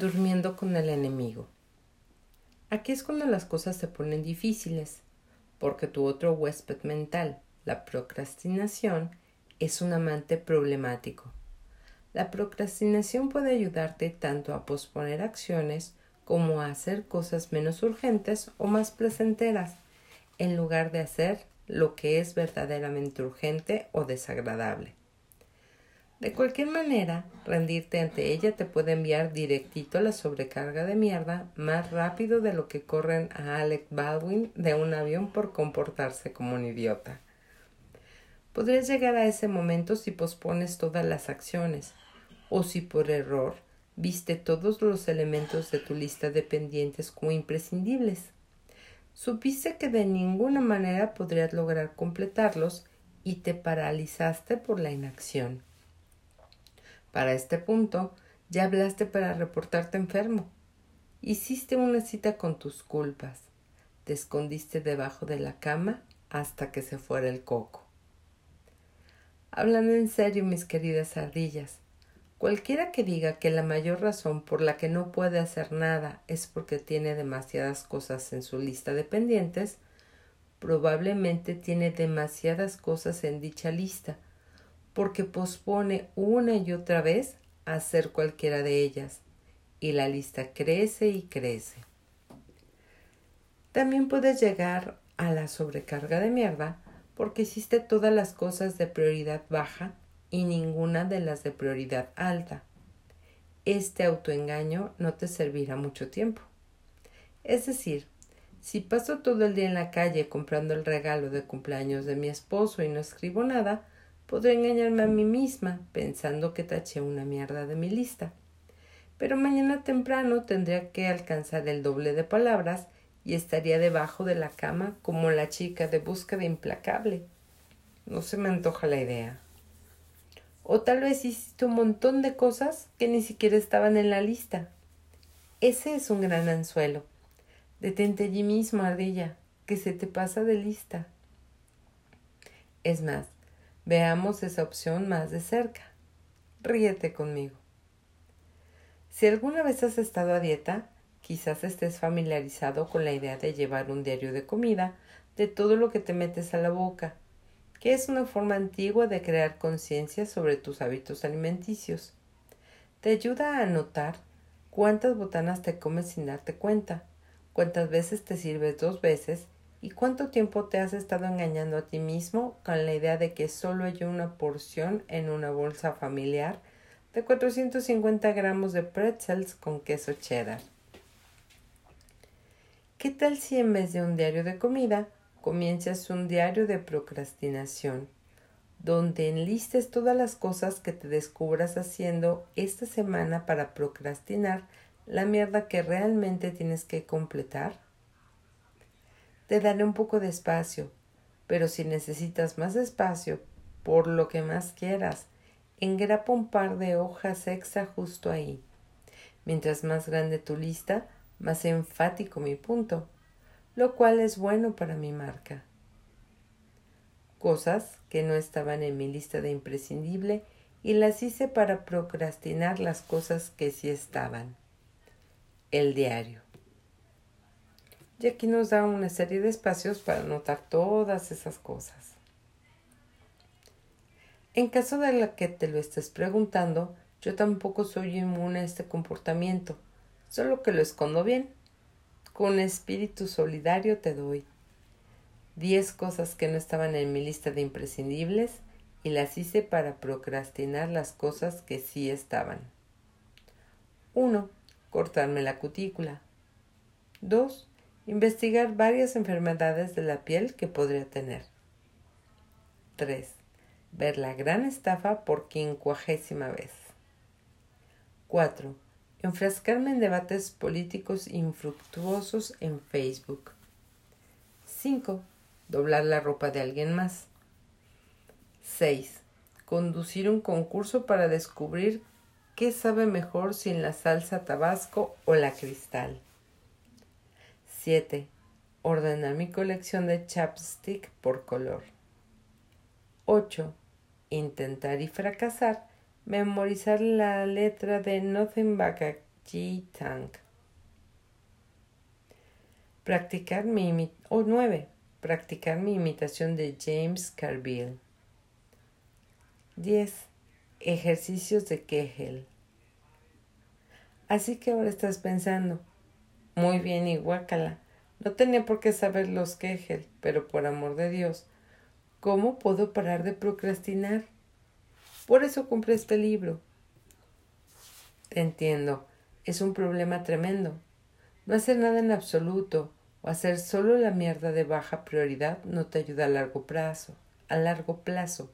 Durmiendo con el enemigo. Aquí es cuando las cosas se ponen difíciles, porque tu otro huésped mental, la procrastinación, es un amante problemático. La procrastinación puede ayudarte tanto a posponer acciones como a hacer cosas menos urgentes o más placenteras, en lugar de hacer lo que es verdaderamente urgente o desagradable. De cualquier manera, rendirte ante ella te puede enviar directito a la sobrecarga de mierda más rápido de lo que corren a Alec Baldwin de un avión por comportarse como un idiota. Podrías llegar a ese momento si pospones todas las acciones, o si por error viste todos los elementos de tu lista de pendientes como imprescindibles. Supiste que de ninguna manera podrías lograr completarlos y te paralizaste por la inacción. Para este punto, ya hablaste para reportarte enfermo. Hiciste una cita con tus culpas. Te escondiste debajo de la cama hasta que se fuera el coco. Hablando en serio, mis queridas ardillas, cualquiera que diga que la mayor razón por la que no puede hacer nada es porque tiene demasiadas cosas en su lista de pendientes, probablemente tiene demasiadas cosas en dicha lista, porque pospone una y otra vez hacer cualquiera de ellas, y la lista crece y crece. También puedes llegar a la sobrecarga de mierda porque hiciste todas las cosas de prioridad baja y ninguna de las de prioridad alta. Este autoengaño no te servirá mucho tiempo. Es decir, si paso todo el día en la calle comprando el regalo de cumpleaños de mi esposo y no escribo nada, Podré engañarme a mí misma pensando que taché una mierda de mi lista. Pero mañana temprano tendría que alcanzar el doble de palabras y estaría debajo de la cama como la chica de búsqueda implacable. No se me antoja la idea. O tal vez hiciste un montón de cosas que ni siquiera estaban en la lista. Ese es un gran anzuelo. Detente allí mismo, ardilla, que se te pasa de lista. Es más, Veamos esa opción más de cerca. Ríete conmigo. Si alguna vez has estado a dieta, quizás estés familiarizado con la idea de llevar un diario de comida de todo lo que te metes a la boca, que es una forma antigua de crear conciencia sobre tus hábitos alimenticios. Te ayuda a anotar cuántas botanas te comes sin darte cuenta, cuántas veces te sirves dos veces ¿Y cuánto tiempo te has estado engañando a ti mismo con la idea de que solo hay una porción en una bolsa familiar de 450 gramos de pretzels con queso cheddar? ¿Qué tal si en vez de un diario de comida comienzas un diario de procrastinación, donde enlistes todas las cosas que te descubras haciendo esta semana para procrastinar la mierda que realmente tienes que completar? Te daré un poco de espacio, pero si necesitas más espacio, por lo que más quieras, engrapa un par de hojas extra justo ahí. Mientras más grande tu lista, más enfático mi punto, lo cual es bueno para mi marca. Cosas que no estaban en mi lista de imprescindible y las hice para procrastinar las cosas que sí estaban. El diario. Y aquí nos da una serie de espacios para anotar todas esas cosas. En caso de la que te lo estés preguntando, yo tampoco soy inmune a este comportamiento, solo que lo escondo bien. Con espíritu solidario te doy diez cosas que no estaban en mi lista de imprescindibles y las hice para procrastinar las cosas que sí estaban. 1. Cortarme la cutícula. 2 investigar varias enfermedades de la piel que podría tener. 3. Ver la gran estafa por quincuagésima vez. 4. Enfrascarme en debates políticos infructuosos en Facebook. 5. Doblar la ropa de alguien más. 6. Conducir un concurso para descubrir qué sabe mejor sin la salsa tabasco o la cristal. 7. Ordenar mi colección de chapstick por color. 8. Intentar y fracasar. Memorizar la letra de Nothing But a G. Tang. Practicar mi o 9. Practicar mi imitación de James Carville. 10. Ejercicios de Kegel. Así que ahora estás pensando, muy bien y guácala, no tenía por qué saber los Kegel, pero por amor de Dios, ¿cómo puedo parar de procrastinar? Por eso compré este libro. entiendo, es un problema tremendo. No hacer nada en absoluto o hacer solo la mierda de baja prioridad no te ayuda a largo plazo. A largo plazo.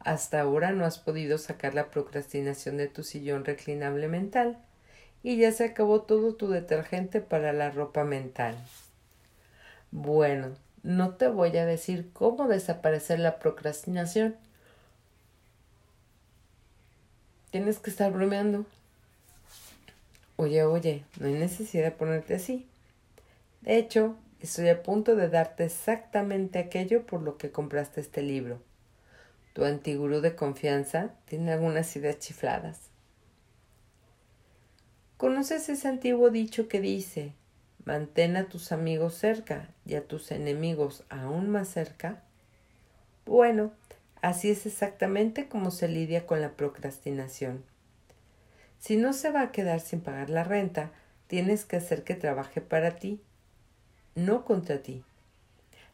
Hasta ahora no has podido sacar la procrastinación de tu sillón reclinable mental y ya se acabó todo tu detergente para la ropa mental. Bueno, no te voy a decir cómo desaparecer la procrastinación. Tienes que estar bromeando. Oye, oye, no hay necesidad de ponerte así. De hecho, estoy a punto de darte exactamente aquello por lo que compraste este libro. Tu antigurú de confianza tiene algunas ideas chifladas. ¿Conoces ese antiguo dicho que dice mantén a tus amigos cerca y a tus enemigos aún más cerca? Bueno, así es exactamente como se lidia con la procrastinación. Si no se va a quedar sin pagar la renta, tienes que hacer que trabaje para ti, no contra ti.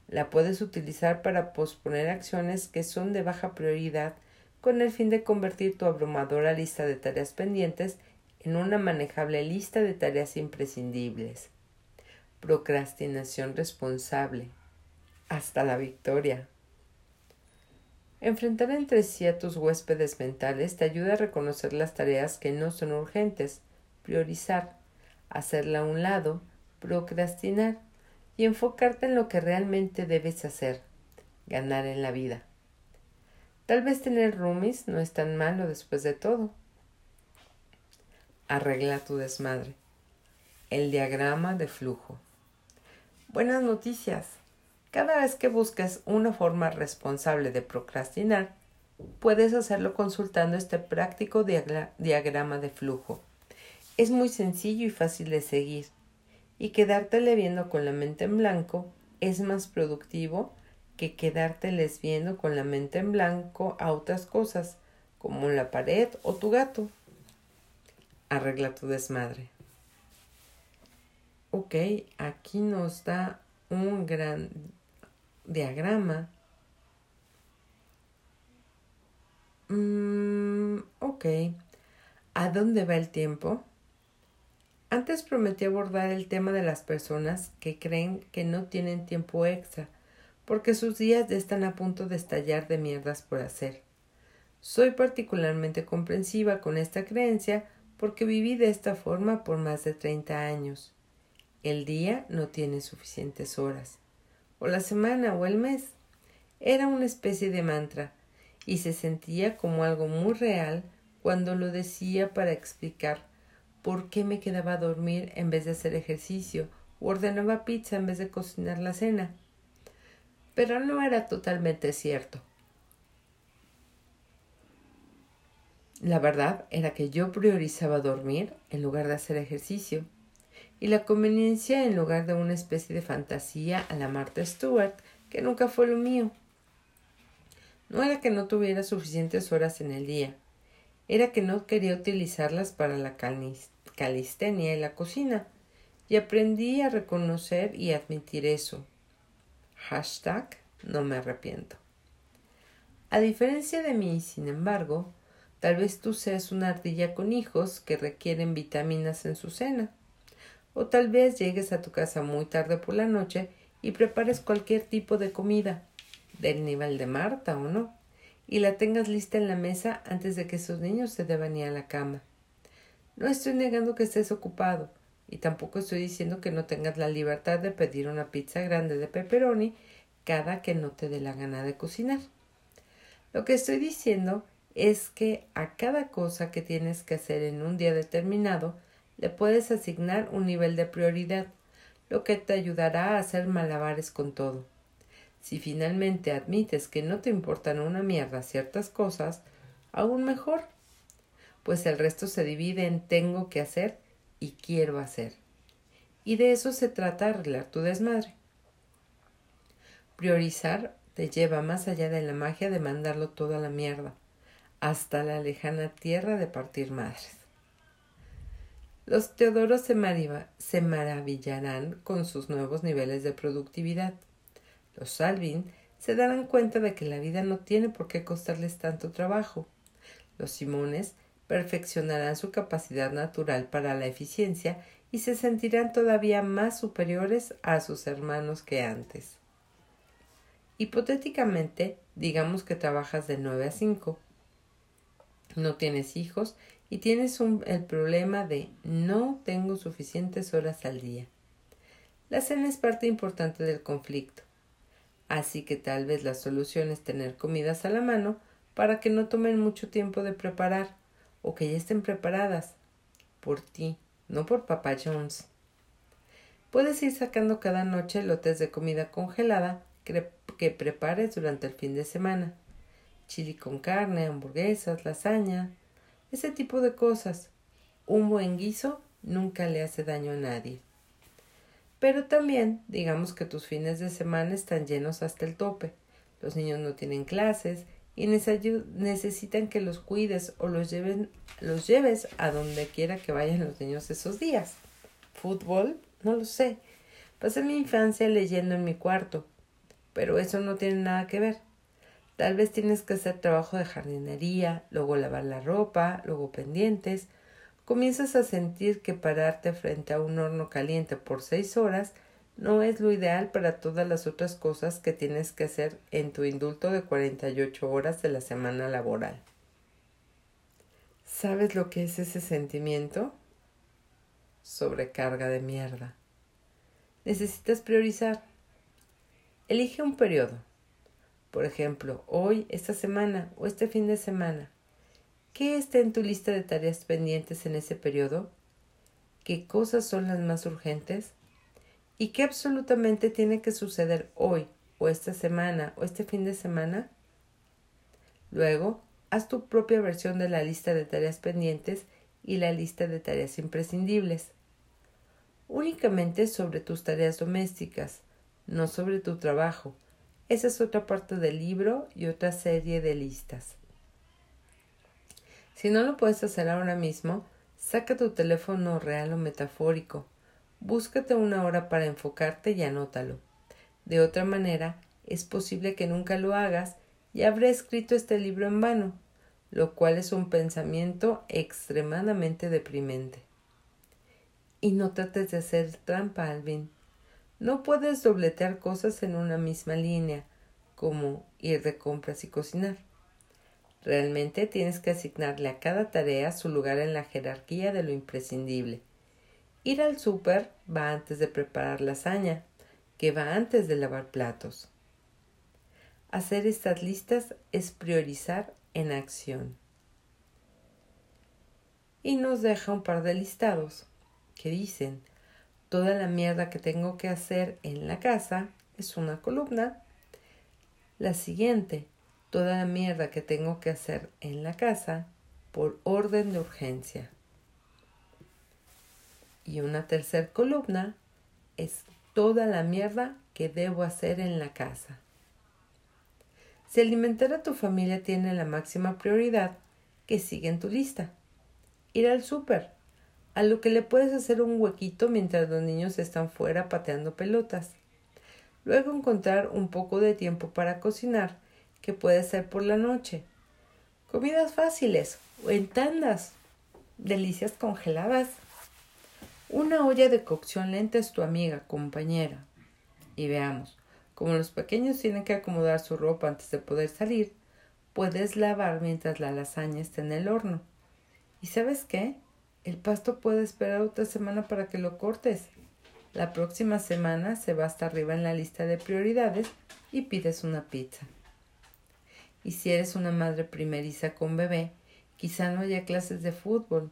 La puedes utilizar para posponer acciones que son de baja prioridad con el fin de convertir tu abrumadora lista de tareas pendientes en una manejable lista de tareas imprescindibles. Procrastinación responsable. Hasta la victoria. Enfrentar entre sí a tus huéspedes mentales te ayuda a reconocer las tareas que no son urgentes, priorizar, hacerla a un lado, procrastinar y enfocarte en lo que realmente debes hacer, ganar en la vida. Tal vez tener roomies no es tan malo después de todo. Arregla tu desmadre. El diagrama de flujo. Buenas noticias. Cada vez que busques una forma responsable de procrastinar, puedes hacerlo consultando este práctico diagrama de flujo. Es muy sencillo y fácil de seguir, y quedártele viendo con la mente en blanco es más productivo que quedárteles viendo con la mente en blanco a otras cosas, como la pared o tu gato arregla tu desmadre. Ok, aquí nos da un gran diagrama. Mm, ok, ¿a dónde va el tiempo? Antes prometí abordar el tema de las personas que creen que no tienen tiempo extra porque sus días están a punto de estallar de mierdas por hacer. Soy particularmente comprensiva con esta creencia porque viví de esta forma por más de treinta años. El día no tiene suficientes horas, o la semana o el mes. Era una especie de mantra, y se sentía como algo muy real cuando lo decía para explicar por qué me quedaba a dormir en vez de hacer ejercicio, o ordenaba pizza en vez de cocinar la cena. Pero no era totalmente cierto. La verdad era que yo priorizaba dormir en lugar de hacer ejercicio, y la conveniencia en lugar de una especie de fantasía a la Martha Stewart, que nunca fue lo mío. No era que no tuviera suficientes horas en el día, era que no quería utilizarlas para la calistenia y la cocina, y aprendí a reconocer y admitir eso. Hashtag no me arrepiento. A diferencia de mí, sin embargo, Tal vez tú seas una ardilla con hijos que requieren vitaminas en su cena. O tal vez llegues a tu casa muy tarde por la noche y prepares cualquier tipo de comida, del nivel de Marta o no, y la tengas lista en la mesa antes de que esos niños se deban ir a la cama. No estoy negando que estés ocupado, y tampoco estoy diciendo que no tengas la libertad de pedir una pizza grande de pepperoni cada que no te dé la gana de cocinar. Lo que estoy diciendo es que a cada cosa que tienes que hacer en un día determinado le puedes asignar un nivel de prioridad, lo que te ayudará a hacer malabares con todo. Si finalmente admites que no te importan una mierda ciertas cosas, aún mejor. pues el resto se divide en tengo que hacer y quiero hacer. Y de eso se trata arreglar tu desmadre. Priorizar te lleva más allá de la magia de mandarlo todo a la mierda, hasta la lejana tierra de partir madres. Los Teodoros se, se maravillarán con sus nuevos niveles de productividad. Los Salvin se darán cuenta de que la vida no tiene por qué costarles tanto trabajo. Los Simones perfeccionarán su capacidad natural para la eficiencia y se sentirán todavía más superiores a sus hermanos que antes. Hipotéticamente, digamos que trabajas de 9 a 5. No tienes hijos y tienes el problema de no tengo suficientes horas al día. La cena es parte importante del conflicto, así que tal vez la solución es tener comidas a la mano para que no tomen mucho tiempo de preparar o que ya estén preparadas por ti, no por Papa Jones. Puedes ir sacando cada noche lotes de comida congelada que prepares durante el fin de semana. Chili con carne, hamburguesas, lasaña, ese tipo de cosas. Un buen guiso nunca le hace daño a nadie. Pero también digamos que tus fines de semana están llenos hasta el tope. Los niños no tienen clases y necesitan que los cuides o los, lleven, los lleves a donde quiera que vayan los niños esos días. ¿Fútbol? No lo sé. Pasé mi infancia leyendo en mi cuarto, pero eso no tiene nada que ver. Tal vez tienes que hacer trabajo de jardinería, luego lavar la ropa, luego pendientes. Comienzas a sentir que pararte frente a un horno caliente por seis horas no es lo ideal para todas las otras cosas que tienes que hacer en tu indulto de 48 horas de la semana laboral. ¿Sabes lo que es ese sentimiento? Sobrecarga de mierda. Necesitas priorizar. Elige un periodo. Por ejemplo, hoy, esta semana o este fin de semana. ¿Qué está en tu lista de tareas pendientes en ese periodo? ¿Qué cosas son las más urgentes? ¿Y qué absolutamente tiene que suceder hoy, o esta semana, o este fin de semana? Luego, haz tu propia versión de la lista de tareas pendientes y la lista de tareas imprescindibles. Únicamente sobre tus tareas domésticas, no sobre tu trabajo. Esa es otra parte del libro y otra serie de listas. Si no lo puedes hacer ahora mismo, saca tu teléfono real o metafórico Búscate una hora para enfocarte y anótalo. De otra manera, es posible que nunca lo hagas y habré escrito este libro en vano, lo cual es un pensamiento extremadamente deprimente. Y no trates de hacer trampa, Alvin. No puedes dobletear cosas en una misma línea, como ir de compras y cocinar. Realmente tienes que asignarle a cada tarea su lugar en la jerarquía de lo imprescindible. Ir al súper va antes de preparar lasaña, que va antes de lavar platos. Hacer estas listas es priorizar en acción. Y nos deja un par de listados que dicen toda la mierda que tengo que hacer en la casa es una columna. La siguiente, toda la mierda que tengo que hacer en la casa por orden de urgencia. Y una tercera columna es toda la mierda que debo hacer en la casa. Si alimentar a tu familia tiene la máxima prioridad, que sigue en tu lista. Ir al súper, a lo que le puedes hacer un huequito mientras los niños están fuera pateando pelotas. Luego encontrar un poco de tiempo para cocinar, que puede ser por la noche. Comidas fáciles o en tandas. Delicias congeladas. Una olla de cocción lenta es tu amiga, compañera. Y veamos, como los pequeños tienen que acomodar su ropa antes de poder salir, puedes lavar mientras la lasaña está en el horno. ¿Y sabes qué? El pasto puede esperar otra semana para que lo cortes. La próxima semana se va hasta arriba en la lista de prioridades y pides una pizza. Y si eres una madre primeriza con bebé, quizá no haya clases de fútbol,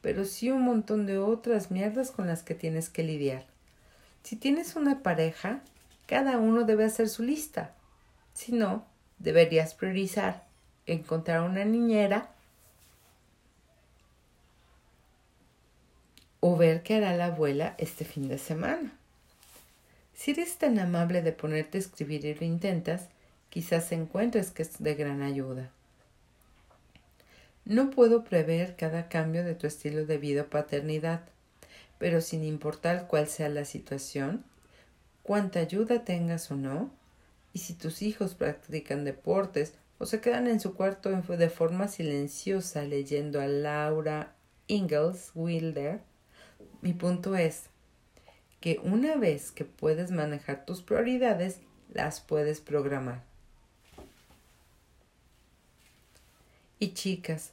pero sí un montón de otras mierdas con las que tienes que lidiar. Si tienes una pareja, cada uno debe hacer su lista. Si no, deberías priorizar encontrar una niñera o ver qué hará la abuela este fin de semana. Si eres tan amable de ponerte a escribir y lo intentas, quizás encuentres que es de gran ayuda. No puedo prever cada cambio de tu estilo de vida o paternidad, pero sin importar cuál sea la situación, cuánta ayuda tengas o no, y si tus hijos practican deportes o se quedan en su cuarto de forma silenciosa leyendo a Laura Ingalls Wilder, mi punto es que una vez que puedes manejar tus prioridades, las puedes programar. Y chicas,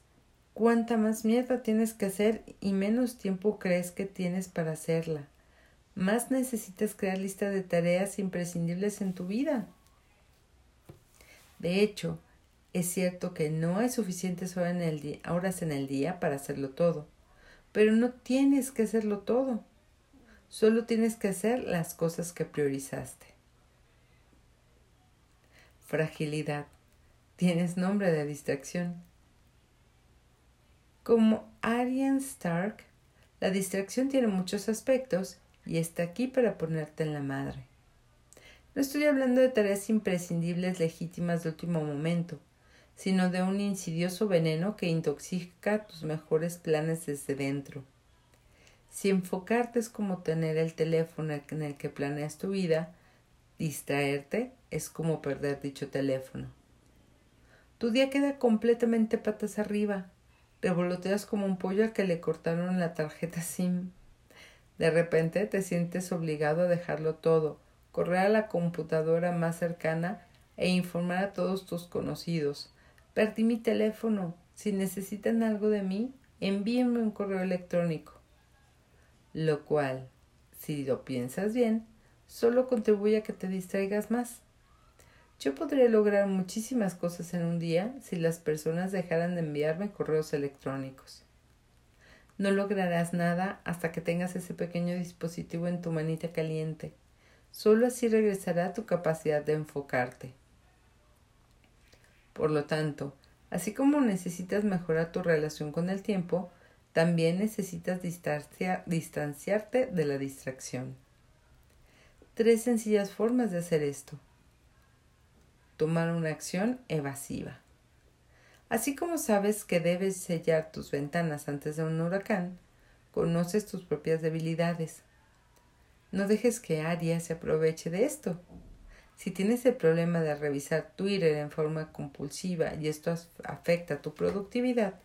cuánta más mierda tienes que hacer y menos tiempo crees que tienes para hacerla. Más necesitas crear lista de tareas imprescindibles en tu vida. De hecho, es cierto que no hay suficientes horas en el, horas en el día para hacerlo todo, pero no tienes que hacerlo todo. Solo tienes que hacer las cosas que priorizaste. Fragilidad. Tienes nombre de distracción. Como Aryan Stark, la distracción tiene muchos aspectos y está aquí para ponerte en la madre. No estoy hablando de tareas imprescindibles legítimas de último momento, sino de un insidioso veneno que intoxica tus mejores planes desde dentro. Si enfocarte es como tener el teléfono en el que planeas tu vida, distraerte es como perder dicho teléfono. Tu día queda completamente patas arriba. Revoloteas como un pollo al que le cortaron la tarjeta SIM. De repente te sientes obligado a dejarlo todo, correr a la computadora más cercana e informar a todos tus conocidos, Perdí mi teléfono. Si necesitan algo de mí, envíenme un correo electrónico. Lo cual, si lo piensas bien, solo contribuye a que te distraigas más. Yo podría lograr muchísimas cosas en un día si las personas dejaran de enviarme correos electrónicos. No lograrás nada hasta que tengas ese pequeño dispositivo en tu manita caliente. Solo así regresará tu capacidad de enfocarte. Por lo tanto, así como necesitas mejorar tu relación con el tiempo, también necesitas distanciarte de la distracción. Tres sencillas formas de hacer esto. Tomar una acción evasiva. Así como sabes que debes sellar tus ventanas antes de un huracán, conoces tus propias debilidades. No dejes que Aria se aproveche de esto. Si tienes el problema de revisar Twitter en forma compulsiva y esto afecta tu productividad,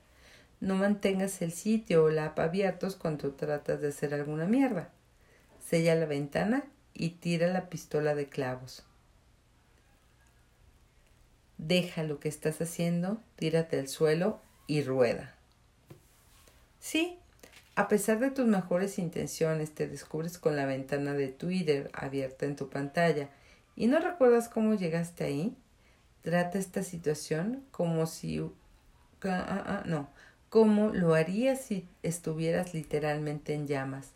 no mantengas el sitio o la app abiertos cuando tratas de hacer alguna mierda. Sella la ventana y tira la pistola de clavos. Deja lo que estás haciendo, tírate al suelo y rueda. Sí, a pesar de tus mejores intenciones, te descubres con la ventana de Twitter abierta en tu pantalla y no recuerdas cómo llegaste ahí, trata esta situación como si no, como lo harías si estuvieras literalmente en llamas.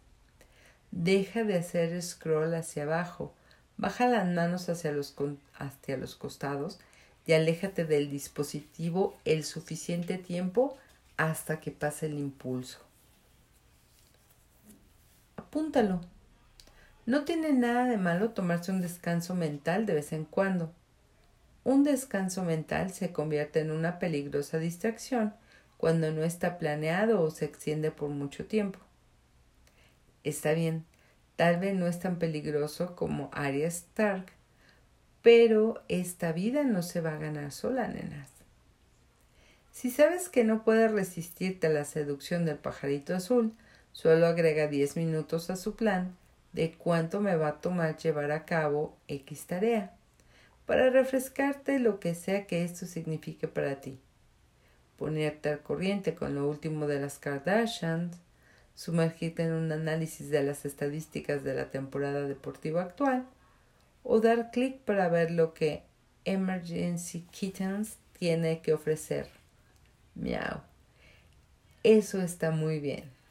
Deja de hacer scroll hacia abajo, baja las manos hacia los, hacia los costados y aléjate del dispositivo el suficiente tiempo hasta que pase el impulso. Apúntalo. No tiene nada de malo tomarse un descanso mental de vez en cuando. Un descanso mental se convierte en una peligrosa distracción cuando no está planeado o se extiende por mucho tiempo. Está bien, tal vez no es tan peligroso como Arya Stark, pero esta vida no se va a ganar sola, nenas. Si sabes que no puedes resistirte a la seducción del pajarito azul, solo agrega diez minutos a su plan de cuánto me va a tomar llevar a cabo X tarea, para refrescarte lo que sea que esto signifique para ti. Ponerte al corriente con lo último de las Kardashians, sumergirte en un análisis de las estadísticas de la temporada deportiva actual, o dar clic para ver lo que Emergency Kittens tiene que ofrecer. Miau. Eso está muy bien.